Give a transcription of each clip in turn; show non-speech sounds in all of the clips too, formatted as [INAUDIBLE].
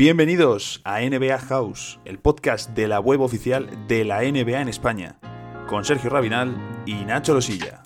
Bienvenidos a NBA House, el podcast de la web oficial de la NBA en España, con Sergio Rabinal y Nacho Losilla.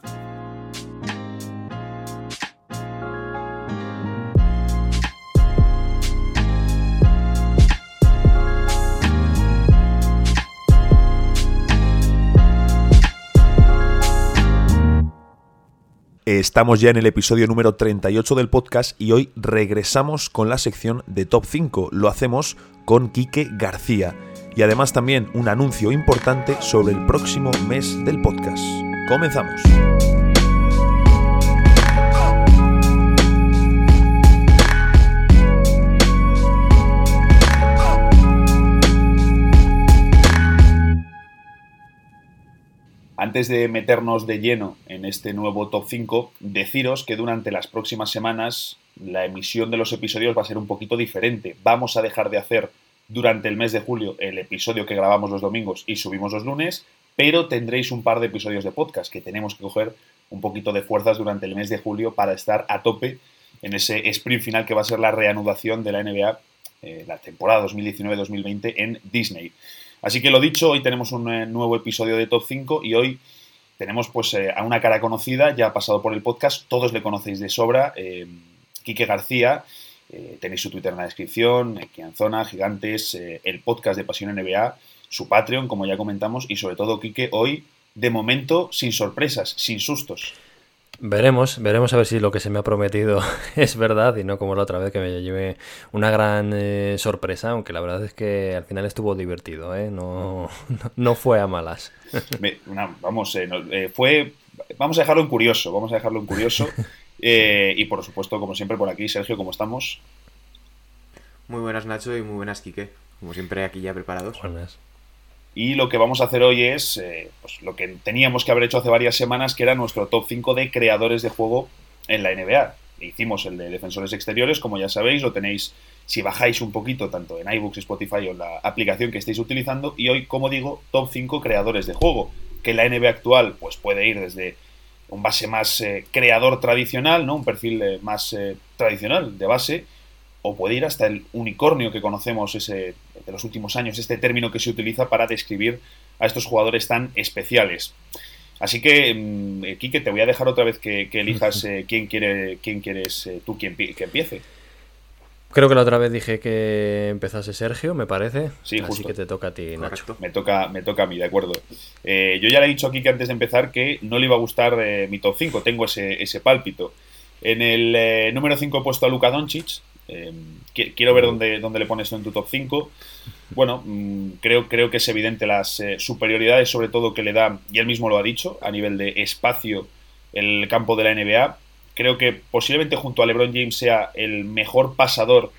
Estamos ya en el episodio número 38 del podcast y hoy regresamos con la sección de Top 5. Lo hacemos con Quique García y además también un anuncio importante sobre el próximo mes del podcast. Comenzamos. Antes de meternos de lleno en este nuevo top 5, deciros que durante las próximas semanas la emisión de los episodios va a ser un poquito diferente. Vamos a dejar de hacer durante el mes de julio el episodio que grabamos los domingos y subimos los lunes, pero tendréis un par de episodios de podcast que tenemos que coger un poquito de fuerzas durante el mes de julio para estar a tope en ese sprint final que va a ser la reanudación de la NBA, eh, la temporada 2019-2020 en Disney. Así que lo dicho, hoy tenemos un eh, nuevo episodio de Top 5 y hoy tenemos pues eh, a una cara conocida, ya ha pasado por el podcast, todos le conocéis de sobra, eh, Quique García, tenéis su Twitter en la descripción, Kianzona, Gigantes, el podcast de Pasión NBA, su Patreon, como ya comentamos, y sobre todo Quique, hoy, de momento, sin sorpresas, sin sustos. Veremos, veremos a ver si lo que se me ha prometido [LAUGHS] es verdad y no como la otra vez que me llevé una gran eh, sorpresa, aunque la verdad es que al final estuvo divertido, ¿eh? no, [LAUGHS] no, fue a malas. [LAUGHS] vamos, eh, eh, fue, vamos a dejarlo en curioso, vamos a dejarlo en curioso y por supuesto, como siempre por aquí, Sergio, ¿cómo estamos? Muy buenas Nacho y muy buenas Quique, como siempre aquí ya preparados. Buenas. Y lo que vamos a hacer hoy es eh, pues lo que teníamos que haber hecho hace varias semanas, que era nuestro top 5 de creadores de juego en la NBA. Hicimos el de defensores exteriores, como ya sabéis, lo tenéis si bajáis un poquito, tanto en iBooks, Spotify o en la aplicación que estéis utilizando. Y hoy, como digo, top 5 creadores de juego, que la NBA actual pues puede ir desde un base más eh, creador tradicional, ¿no? un perfil eh, más tradicional de base, o puede ir hasta el unicornio que conocemos ese, de los últimos años, este término que se utiliza para describir a estos jugadores tan especiales. Así que, mm, eh, Quique, te voy a dejar otra vez que, elijas [LAUGHS] eh, quién, quiere, quién quieres eh, tú quien, que empiece. Creo que la otra vez dije que empezase Sergio, me parece. Sí, Así que te toca a ti, Nacho. Me toca, me toca a mí, de acuerdo. yo ya le he dicho aquí que antes de empezar que no le iba a gustar mi top 5, tengo ese, ese pálpito. En el número 5 he puesto a Luka Doncic, Em, quiero ver dónde, dónde, le pones en tu top 5. Bueno, mm, creo, creo que es evidente las eh, superioridades, sobre todo que le da, y él mismo lo ha dicho, a nivel de espacio el campo de la NBA. Creo que posiblemente junto a LeBron James sea el mejor pasador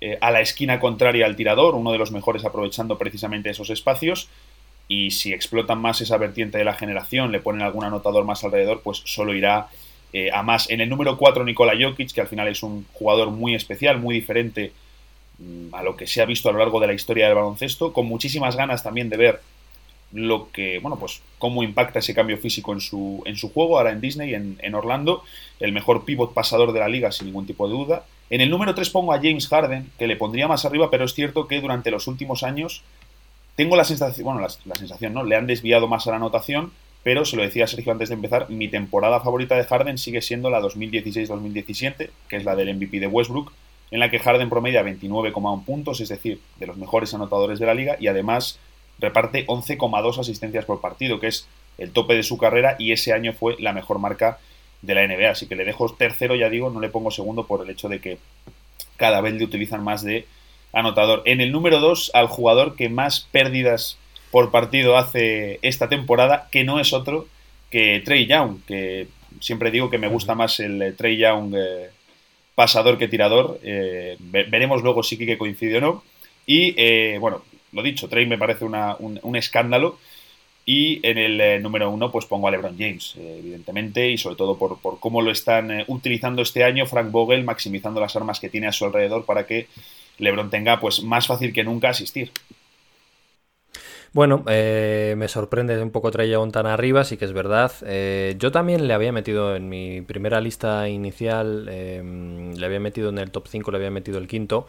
eh, a la esquina contraria al tirador, uno de los mejores aprovechando precisamente esos espacios. Y si explotan más esa vertiente de la generación, le ponen algún anotador más alrededor, pues solo irá eh, a más. En el número 4, Nikola Jokic, que al final es un jugador muy especial, muy diferente mm, a lo que se ha visto a lo largo de la historia del baloncesto, con muchísimas ganas también de ver lo que, bueno, pues cómo impacta ese cambio físico en su, en su juego, ahora en Disney, en, en Orlando, el mejor pivot pasador de la liga, sin ningún tipo de duda. En el número 3 pongo a James Harden, que le pondría más arriba, pero es cierto que durante los últimos años tengo la sensación, bueno, la, la sensación, ¿no? Le han desviado más a la anotación, pero se lo decía Sergio antes de empezar, mi temporada favorita de Harden sigue siendo la 2016-2017, que es la del MVP de Westbrook, en la que Harden promedia 29,1 puntos, es decir, de los mejores anotadores de la liga, y además reparte 11,2 asistencias por partido, que es el tope de su carrera, y ese año fue la mejor marca de la NBA. Así que le dejo tercero, ya digo, no le pongo segundo por el hecho de que cada vez le utilizan más de anotador. En el número 2, al jugador que más pérdidas por partido hace esta temporada, que no es otro que Trey Young, que siempre digo que me gusta más el eh, Trey Young eh, pasador que tirador. Eh, veremos luego si que coincide o no. Y bueno, lo dicho, Trey me parece un, escándalo. Y en el número uno, pues pongo a LeBron James, evidentemente, y sobre todo por, por cómo lo están utilizando este año Frank Vogel, maximizando las armas que tiene a su alrededor para que LeBron tenga pues más fácil que nunca asistir. Bueno, eh, me sorprende un poco Trey tan arriba, sí que es verdad. Eh, yo también le había metido en mi primera lista inicial, em, le había metido en el top 5, le había metido el quinto.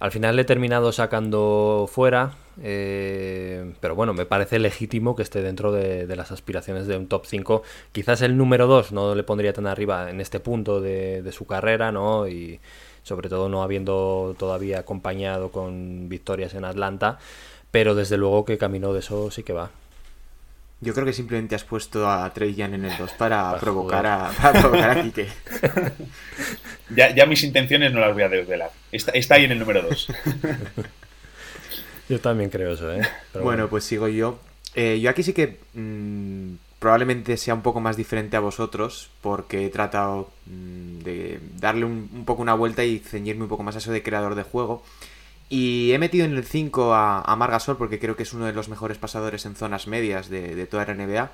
Al final le he terminado sacando fuera, eh, pero bueno, me parece legítimo que esté dentro de, las aspiraciones de un top 5. Quizás el número 2 no le pondría tan arriba en este punto de, de su carrera, ¿no? Y sobre todo no habiendo todavía acompañado con victorias en Atlanta, pero desde luego que camino de eso sí que va. Yo creo que simplemente has puesto a Trey Young en el 2 [LAUGHS] para, provocar a, para provocar a Kike. [LAUGHS] ya, ya, mis intenciones no las voy a desvelar. Está, está ahí en el número 2. [LAUGHS] yo también creo eso, ¿eh? bueno, pues sigo yo. Eh, yo aquí sí que mmm, probablemente sea un poco más diferente a vosotros porque he tratado mmm, de darle un, un, poco una vuelta y ceñirme un poco más a eso de creador de juego. Y he metido en el 5 a, a Margasol porque creo que es uno de los mejores pasadores en zonas medias de, toda la NBA,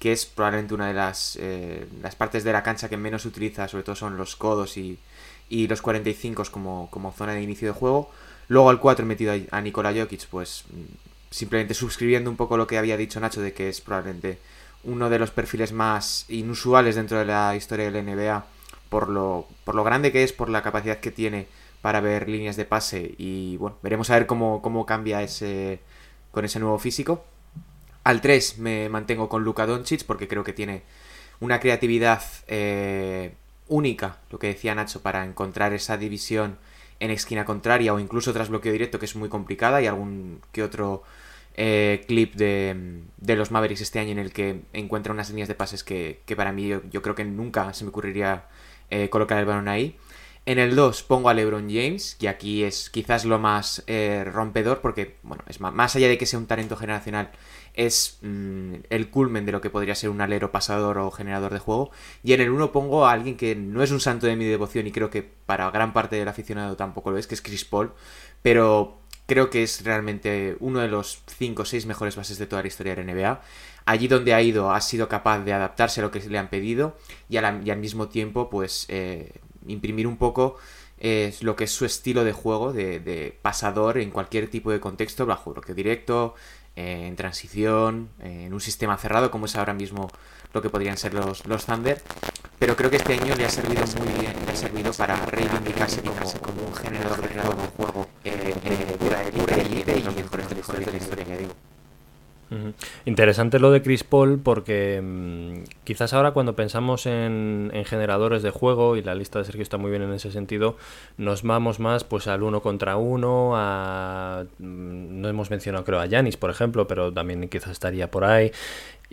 que es probablemente una de las, eh, las partes de la cancha que menos utiliza, sobre todo son los codos y, y los 45 como, como zona de inicio de juego. Luego al 4 he metido a, Nikola Jokic, pues simplemente suscribiendo un poco lo que había dicho Nacho de que es probablemente uno de los perfiles más inusuales dentro de la historia de la NBA por lo, por lo grande que es, por la capacidad que tiene para ver líneas de pase y bueno, veremos a ver cómo, cómo cambia ese con ese nuevo físico. Al 3 me mantengo con Luka Doncic porque creo que tiene una creatividad eh, única, lo que decía Nacho, para encontrar esa división en esquina contraria o incluso tras bloqueo directo que es muy complicada y algún que otro eh, clip de, de, los Mavericks este año en el que encuentra unas líneas de pases que, que para mí yo, creo que nunca se me ocurriría eh, colocar el balón ahí. En el 2 pongo a LeBron James, que aquí es quizás lo más eh, rompedor, porque, bueno, es más, más, allá de que sea un talento generacional, es mmm, el culmen de lo que podría ser un alero pasador o generador de juego. Y en el 1 pongo a alguien que no es un santo de mi devoción y creo que para gran parte del aficionado tampoco lo es, que es Chris Paul, pero creo que es realmente uno de los 5 o 6 mejores bases de toda la historia de la NBA. Allí donde ha ido ha sido capaz de adaptarse a lo que le han pedido y al mismo tiempo, pues... Eh, imprimir un poco eh, lo que es su estilo de juego, de, de, pasador en cualquier tipo de contexto, bajo bloqueo directo, eh, en transición, eh, en un sistema cerrado, como es ahora mismo lo que podrían ser los, los Thunder. Pero creo que este año le ha servido muy bien, le ha servido para reivindicarse como, un generador de juego, juego eh, de de la historia. Interesante lo de Chris Paul porque mmm, quizás ahora cuando pensamos en, en, generadores de juego, y la lista de Sergio está muy bien en ese sentido, nos vamos más pues al uno contra uno, a... no hemos mencionado creo a Yanis, por ejemplo, pero también quizás estaría por ahí.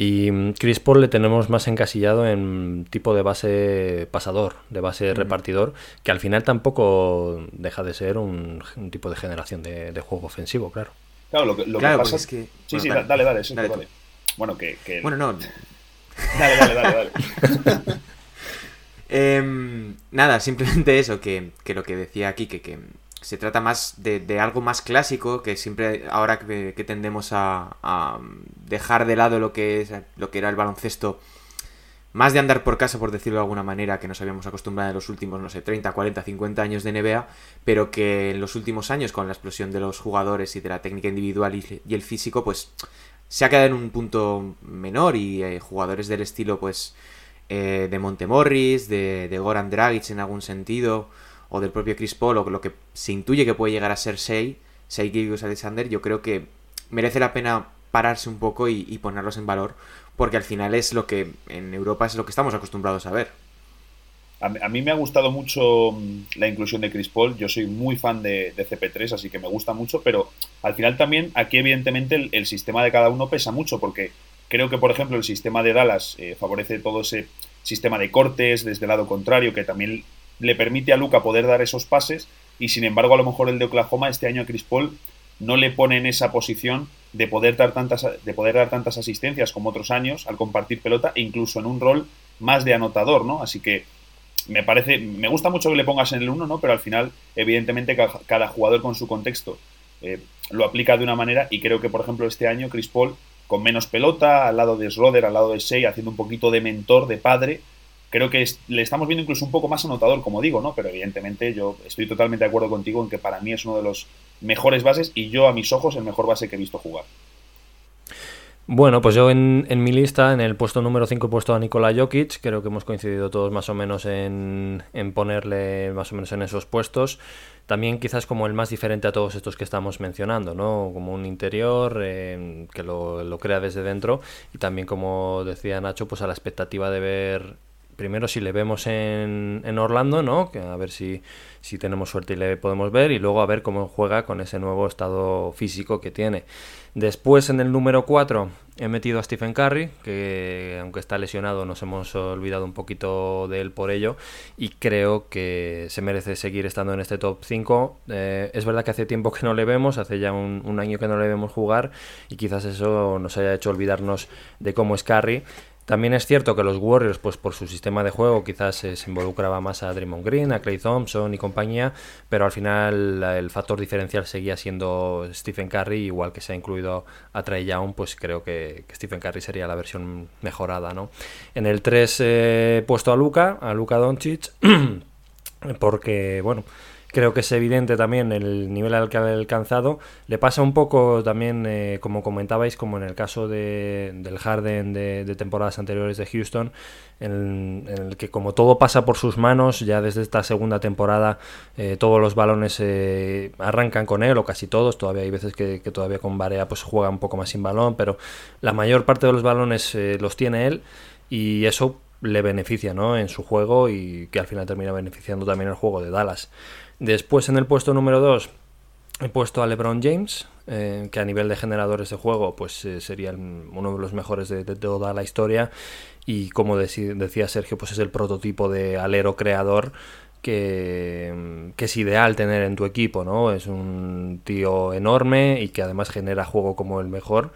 Y Chris Paul le tenemos más encasillado en tipo de base pasador, de base mm. repartidor, que al final tampoco deja de ser un, un tipo de generación de, de juego ofensivo, claro. Claro, lo que, lo claro, que pasa es que. Sí, bueno, sí, dale, dale, dale, sí, dale vale. Bueno, que, que... Bueno, no. Dale, dale, dale, dale. [LAUGHS] eh, nada, simplemente eso, que, que, lo que decía aquí, que, que se trata más de, de, algo más clásico, que siempre ahora que, que tendemos a, a, dejar de lado lo que es lo que era el baloncesto, más de andar por casa, por decirlo de alguna manera, que nos habíamos acostumbrado en los últimos, no sé, 30, 40, 50 años de NBA, pero que en los últimos años, con la explosión de los jugadores y de la técnica individual y, el físico, pues se ha quedado en un punto menor y eh, jugadores del estilo, pues, eh, de Montemorris, de, de Goran Dragic en algún sentido, o del propio Chris Paul, o lo que se intuye que puede llegar a ser Sei, Sei Gilgus Alexander, yo creo que merece la pena pararse un poco y ponerlos en valor, porque al final es lo que en Europa es lo que estamos acostumbrados a ver. A, mí me ha gustado mucho mm, la inclusión de Chris Paul. Yo soy muy fan de, de, CP3, así que me gusta mucho. Pero al final también aquí, evidentemente, el, el, sistema de cada uno pesa mucho. Porque creo que, por ejemplo, el sistema de Dallas eh, favorece todo ese sistema de cortes desde el lado contrario, que también le permite a Luca poder dar esos pases. Y sin embargo, a lo mejor el de Oklahoma este año a Chris Paul no le pone en esa posición de poder dar tantas, de poder dar tantas asistencias como otros años al compartir pelota e incluso en un rol más de anotador, ¿no? Así que me parece, me gusta mucho que le pongas en el 1, ¿no? Pero al final, evidentemente, cada jugador con su contexto eh, lo aplica de una manera y creo que, por ejemplo, este año Chris Paul, con menos pelota, al lado de Schroeder, al lado de Shea, haciendo un poquito de mentor, de padre, creo que le estamos viendo incluso un poco más anotador, como digo, ¿no? Pero evidentemente yo estoy totalmente de acuerdo contigo en que para mí es uno de los mejores bases y yo a mis ojos el mejor base que he visto jugar. Bueno, pues yo en, mi lista, en el puesto número 5 he puesto a Nikola Jokic, creo que hemos coincidido todos más o menos en, ponerle más o menos en esos puestos. También quizás como el más diferente a todos estos que estamos mencionando, ¿no? Como un interior eh, que lo, lo, crea desde dentro y también como decía Nacho, pues a la expectativa de ver primero si le vemos en, Orlando, ¿no? Que a ver si, si tenemos suerte y le podemos ver, y luego a ver cómo juega con ese nuevo estado físico que tiene. Después en el número 4 he metido a Stephen Curry, que aunque está lesionado nos hemos olvidado un poquito de él por ello, y creo que se merece seguir estando en este top 5. Eh, es verdad que hace tiempo que no le vemos, hace ya un, un año que no le vemos jugar, y quizás eso nos haya hecho olvidarnos de cómo es Curry. También es cierto que los Warriors, pues por su sistema de juego, quizás se involucraba más a Draymond Green, a Clay Thompson y compañía, pero al final el factor diferencial seguía siendo Stephen Curry, igual que se ha incluido a Trey Young, pues creo que, Stephen Curry sería la versión mejorada, ¿no? En el 3 he puesto a Luca, a Luca Doncic, [CLEARS THROAT] porque, bueno, creo que es evidente también el nivel al que ha alcanzado. Le pasa un poco también, eh, como comentabais, como en el caso de, del Harden de, temporadas anteriores de Houston, en, el que como todo pasa por sus manos, ya desde esta segunda temporada eh, todos los balones eh, arrancan con él, o casi todos, todavía hay veces que, todavía con Barea pues juega un poco más sin balón, pero la mayor parte de los balones los tiene él y eso le beneficia ¿no? en su juego y que al final termina beneficiando también el juego de Dallas. Después en el puesto número 2 he puesto a LeBron James, eh, que a nivel de generadores de juego pues eh, sería uno de los mejores de, toda la historia y como decía Sergio pues es el prototipo de alero creador que, que, es ideal tener en tu equipo, ¿no? Es un tío enorme y que además genera juego como el mejor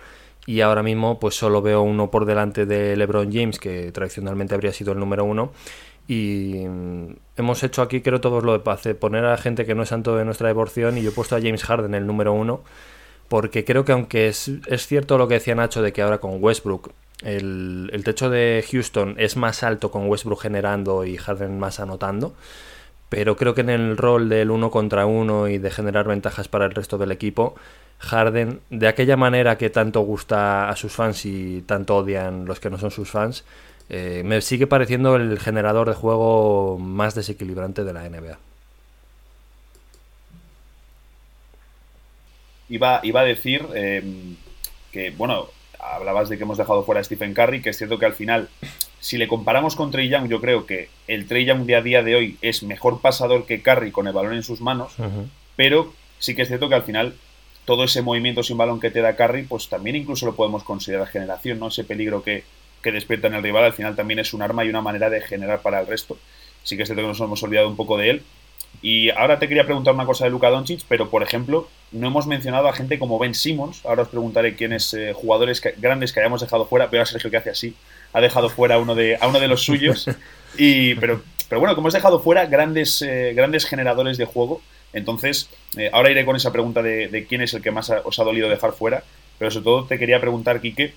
y ahora mismo pues solo veo uno por delante de LeBron James que tradicionalmente habría sido el número uno y mm, hemos hecho aquí, creo, todos lo de hacer, poner a gente que no es santo de nuestra devoción. Y yo he puesto a James Harden el número uno. Porque creo que, aunque es, es cierto lo que decía Nacho de que ahora con Westbrook el, el, techo de Houston es más alto con Westbrook generando y Harden más anotando. Pero creo que en el rol del uno contra uno y de generar ventajas para el resto del equipo, Harden, de aquella manera que tanto gusta a sus fans y tanto odian los que no son sus fans, eh, me sigue pareciendo el generador de juego más desequilibrante de la NBA. Iba, iba a decir em, que, bueno, hablabas de que hemos dejado fuera a Stephen Curry, que es cierto que al final, si le comparamos con Trey Young, yo creo que el Trey Young de a día de hoy es mejor pasador que Curry con el balón en sus manos, pero sí que es cierto que al final todo ese movimiento sin balón que te da Curry, pues también incluso lo podemos considerar generación, ¿no? Ese peligro que, que despierta en el rival, al final también es un arma y una manera de generar para el resto. Sí que es cierto que nos hemos olvidado un poco de él. Y ahora te quería preguntar una cosa de Luka Doncic, pero por ejemplo, no hemos mencionado a gente como Ben Simmons. Ahora os preguntaré quiénes eh, jugadores grandes que hayamos dejado fuera. Veo a Sergio que hace así. Ha dejado fuera a uno de, a uno de los suyos. Y, pero, pero bueno, como has dejado fuera grandes, eh, grandes generadores de juego, entonces eh, ahora iré con esa pregunta de, de, quién es el que más os ha dolido dejar fuera. Pero sobre todo te quería preguntar, Quique,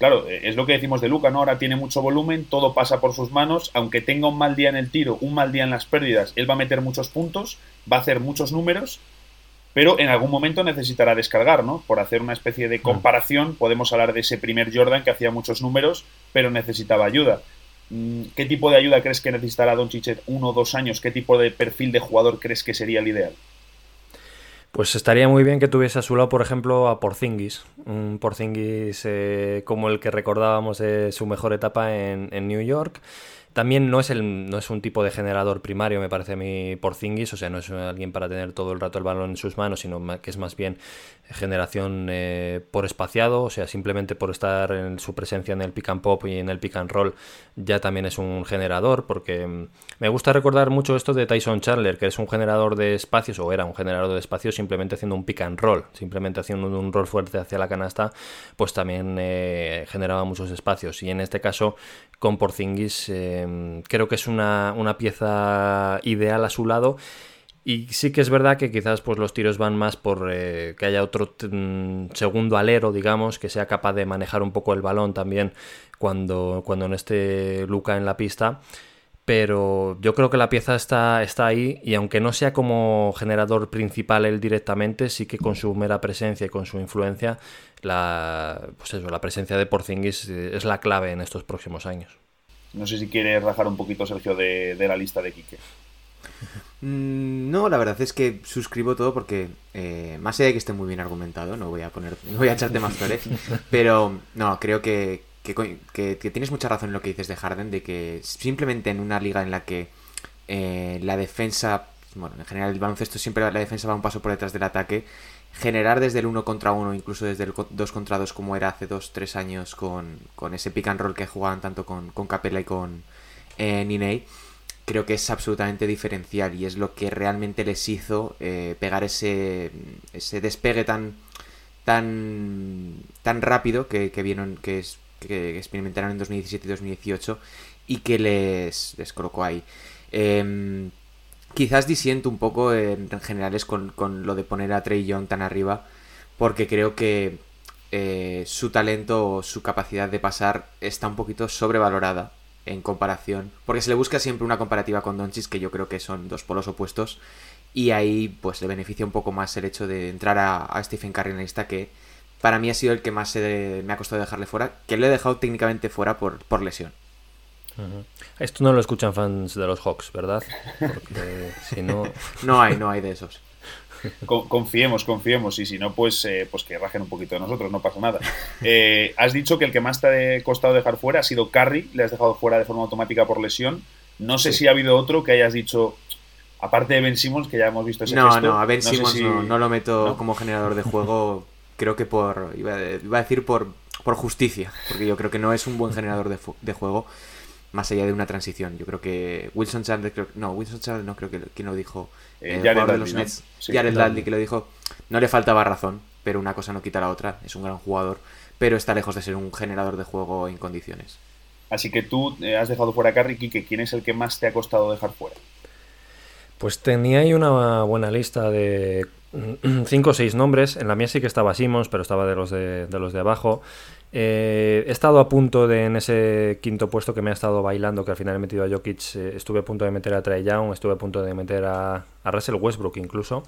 claro, eh, es lo que decimos de Luca, ¿no? Ahora tiene mucho volumen, todo pasa por sus manos, aunque tenga un mal día en el tiro, un mal día en las pérdidas, él va a meter muchos puntos, va a hacer muchos números, pero en algún momento necesitará descargar, ¿no? Por hacer una especie de comparación, podemos hablar de ese primer Jordan que hacía muchos números, pero necesitaba ayuda. Mm, ¿Qué tipo de ayuda crees que necesitará Don Chichet uno o dos años? ¿Qué tipo de perfil de jugador crees que sería el ideal? Pues estaría muy bien que tuviese a su lado, por ejemplo, a Porzingis. Un Porzingis eh, como el que recordábamos de su mejor etapa en, en New York. También no es, el, no es un tipo de generador primario, me parece a mí, Porzingis, o sea, no es alguien para tener todo el rato el balón en sus manos, sino que es más bien generación eh, por espaciado, o sea, simplemente por estar en su presencia en el pick and pop y en el pick and roll ya también es un generador, porque mm, me gusta recordar mucho esto de Tyson Chandler, que es un generador de espacios, o era un generador de espacios simplemente haciendo un pick and roll, simplemente haciendo un rol fuerte hacia la canasta, pues también eh, generaba muchos espacios. Y en este caso, con Porzingis, eh, creo que es una, una pieza ideal a su lado y sí que es verdad que quizás pues, los tiros van más por eh, que haya otro mm, segundo alero, digamos, que sea capaz de manejar un poco el balón también cuando, cuando no esté Luca en la pista. Pero yo creo que la pieza está, está ahí y aunque no sea como generador principal él directamente, sí que con su mera presencia y con su influencia, la, pues eso, la presencia de Porzingis eh, es la clave en estos próximos años. No sé si quieres rajar un poquito, Sergio, de, la lista de Quique. Mm, no, la verdad es que suscribo todo porque, eh, más allá de que esté muy bien argumentado, no voy a poner, no voy a echarte más flores, [LAUGHS] pero no, creo que, que, tienes mucha razón en lo que dices de Harden, de que simplemente en una liga en la que eh, la defensa, bueno, en general el baloncesto siempre la defensa va un paso por detrás del ataque, generar desde el 1 contra 1, incluso desde el 2 contra 2 como era hace 2-3 años con, ese pick and roll que jugaban tanto con, con Capella y con eh, creo que es absolutamente diferencial y es lo que realmente les hizo eh, pegar ese, ese despegue tan tan tan rápido que, que vieron que es que experimentaron en 2017 y 2018 y que les, les colocó ahí. Em, quizás disiento un poco en, generales con, lo de poner a Trey Young tan arriba, porque creo que eh, su talento o su capacidad de pasar está un poquito sobrevalorada en comparación, porque se le busca siempre una comparativa con Doncic, que yo creo que son dos polos opuestos, y ahí pues le beneficia un poco más el hecho de entrar a, Stephen Curry en que para mí ha sido el que más me ha costado dejarle fuera, que lo he dejado técnicamente fuera por, por lesión. Esto no lo escuchan fans de los Hawks, ¿verdad? Porque si no... [LAUGHS] no hay, no hay de esos. Confiemos, confiemos, y si no, pues, eh, pues que rajen un poquito de nosotros, no pasa nada. Eh, has dicho que el que más te ha costado dejar fuera ha sido Carry, le has dejado fuera de forma automática por lesión. No sé si ha habido otro que hayas dicho, aparte de Ben Simmons, que ya hemos visto ese No, no, a Ben Simmons no, lo meto como generador de juego creo que por, iba, a decir por, por justicia, porque yo creo que no es un buen generador de, de juego, más allá de una transición. Yo creo que Wilson Chandler, no, Wilson Chandler no creo que quien lo dijo, eh, el Jared de los Nets, Jared Dudley que lo dijo, no le faltaba razón, pero una cosa no quita la otra, es un gran jugador, pero está lejos de ser un generador de juego en condiciones. Así que tú eh, has dejado fuera a Carrie que ¿quién es el que más te ha costado dejar fuera? Pues tenía ahí una buena lista de [CLEARS THROAT] cinco o seis nombres. En la mía sí que estaba Simons, pero estaba de los de, los de abajo. Eh, he estado a punto de, en ese quinto puesto que me ha estado bailando, que al final he metido a Jokic, eh, estuve a punto de meter a Trae Young, estuve a punto de meter a, a Russell Westbrook incluso.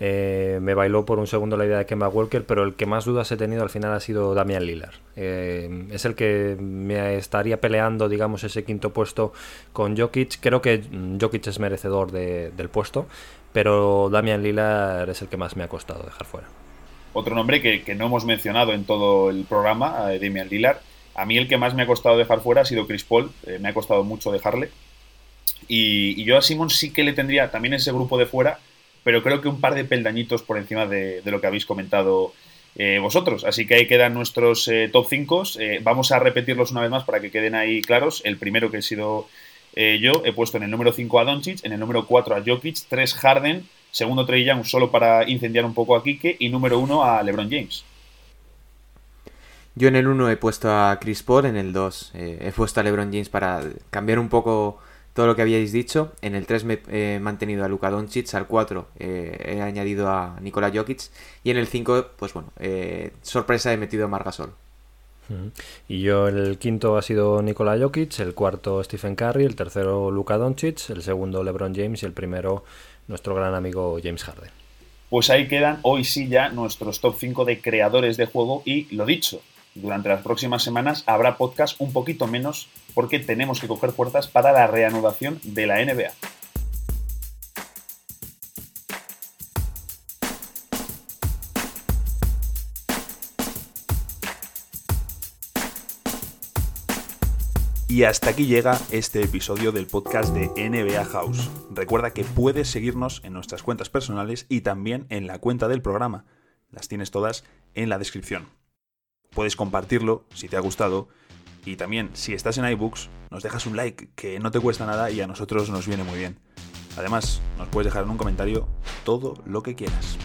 Eh, me bailó por un segundo la idea de Kemba Walker, pero el que más dudas he tenido al final ha sido Damian Lillard. es el que me estaría peleando, digamos, ese quinto puesto con Jokic. Creo que Jokic es merecedor del puesto, pero Damian Lillard es el que más me ha costado dejar fuera. Otro nombre que, no hemos mencionado en todo el programa, eh, Damian Lillard. A mí el que más me ha costado dejar fuera ha sido Chris Paul, eh, me ha costado mucho dejarle. Y, yo a Simon sí que le tendría también ese grupo de fuera, pero creo que un par de peldañitos por encima de, lo que habéis comentado eh, vosotros. Así que ahí quedan nuestros top 5. vamos a repetirlos una vez más para que queden ahí claros. El primero que ha sido eh, yo he puesto en el número 5 a Doncic, en el número 4 a Jokic, 3 Harden, segundo Trey Young solo para incendiar un poco a Kike y número 1 a LeBron James. Yo en el 1 he puesto a Chris Paul, en el 2 eh, he puesto a LeBron James para cambiar un poco todo lo que habíais dicho. En el 3 me he mantenido a Luka Doncic, al 4 eh, he añadido a Nikola Jokic y en el 5, pues bueno, sorpresa he metido a Margasol. Y yo el quinto ha sido Nikola Jokic, el cuarto Stephen Curry, el tercero Luka Doncic, el segundo LeBron James y el primero nuestro gran amigo James Harden. Pues ahí quedan hoy sí ya nuestros top 5 de creadores de juego y lo dicho, durante las próximas semanas habrá podcast un poquito menos porque tenemos que coger fuerzas para la reanudación de la NBA. Y hasta aquí llega este episodio del podcast de NBA House. Recuerda que puedes seguirnos en nuestras cuentas personales y también en la cuenta del programa. Las tienes todas en la descripción. Puedes compartirlo si te ha gustado y también si estás en iBooks nos dejas un like que no te cuesta nada y a nosotros nos viene muy bien. Además, nos puedes dejar en un comentario todo lo que quieras.